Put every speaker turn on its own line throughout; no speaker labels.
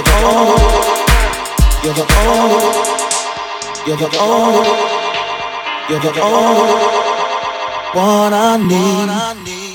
You're the only. You're the only. You're the only. You're the only one I need.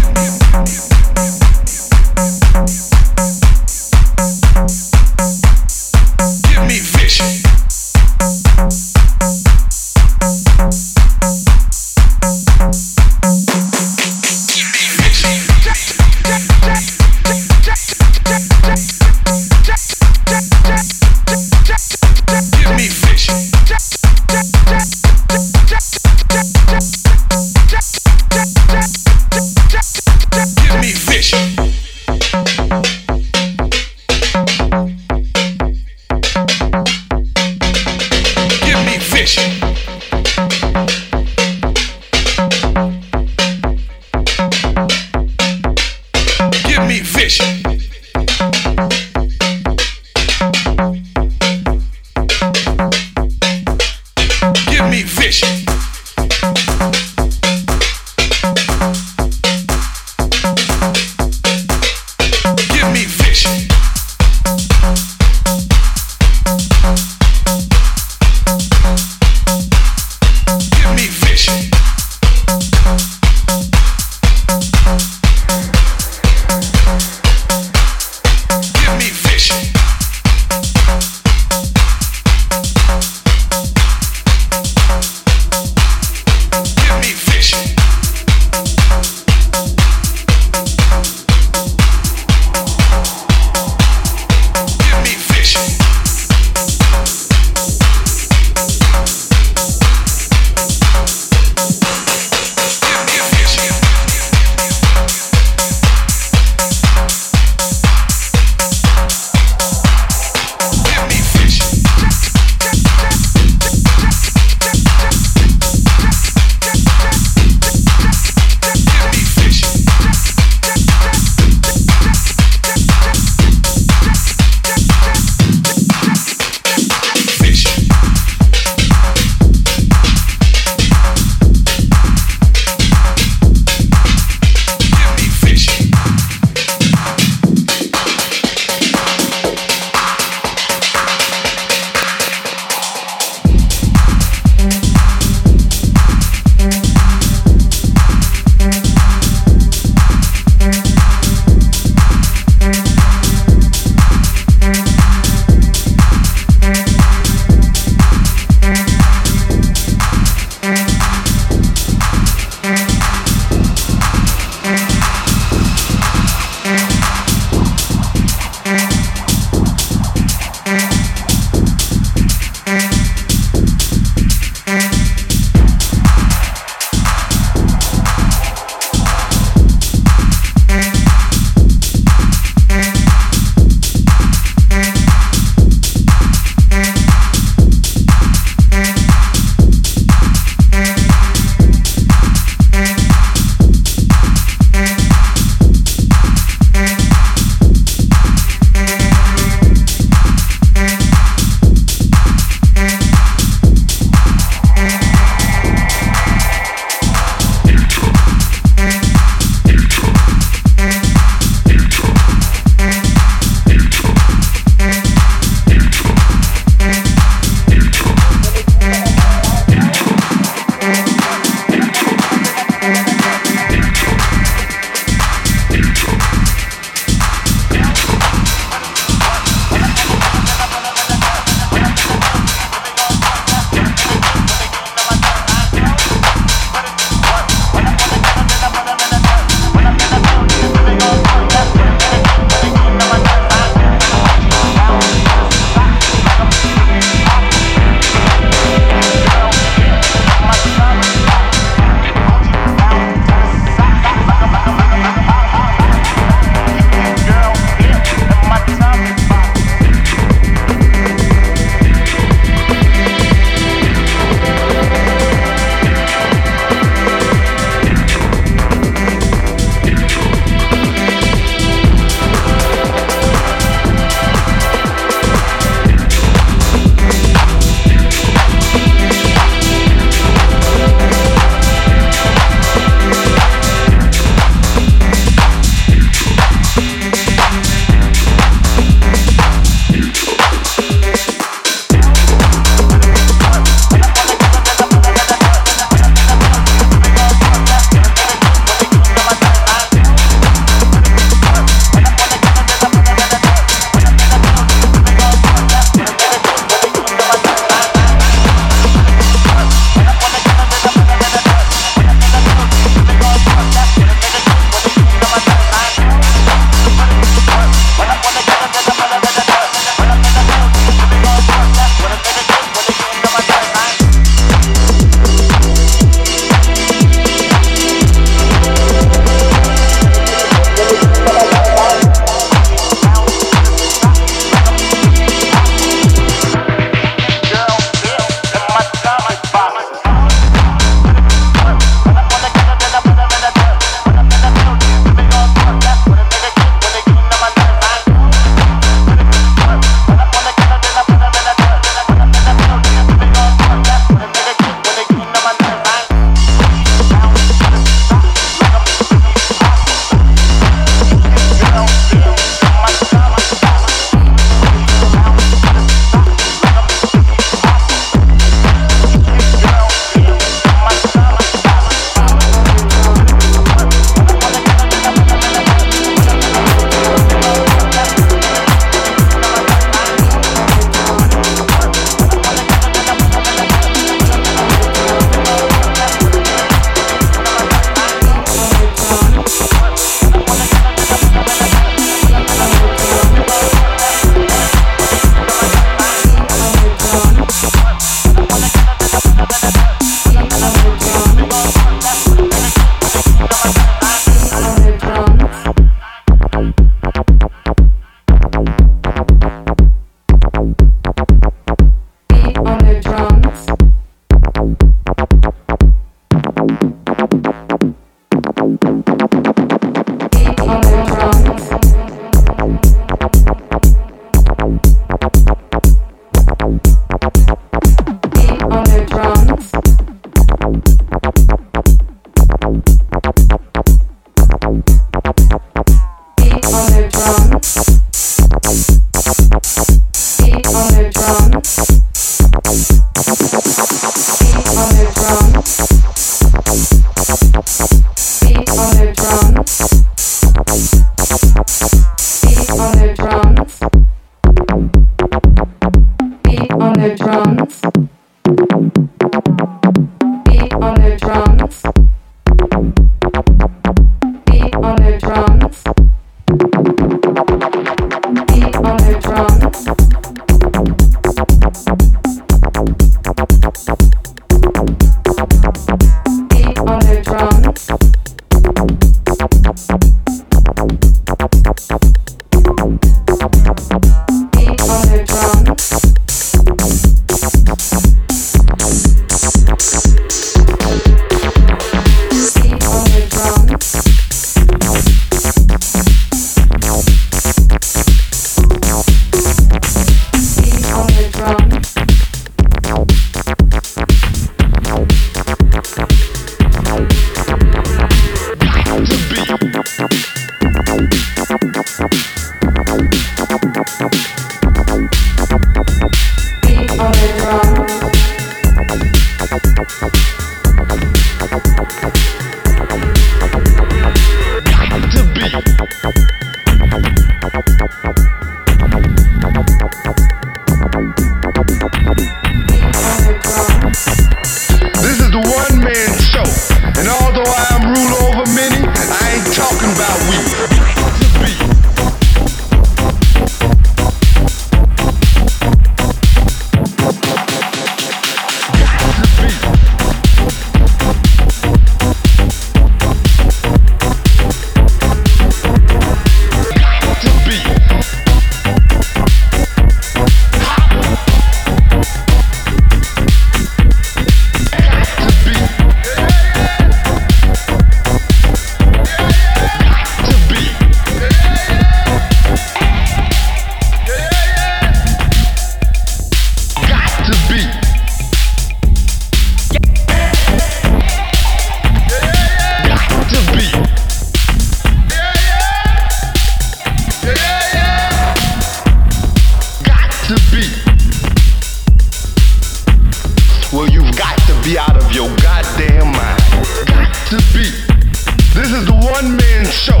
This is the one man show.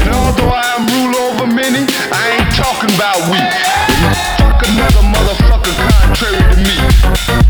And although I rule over many, I ain't another motherfucker contrary to me.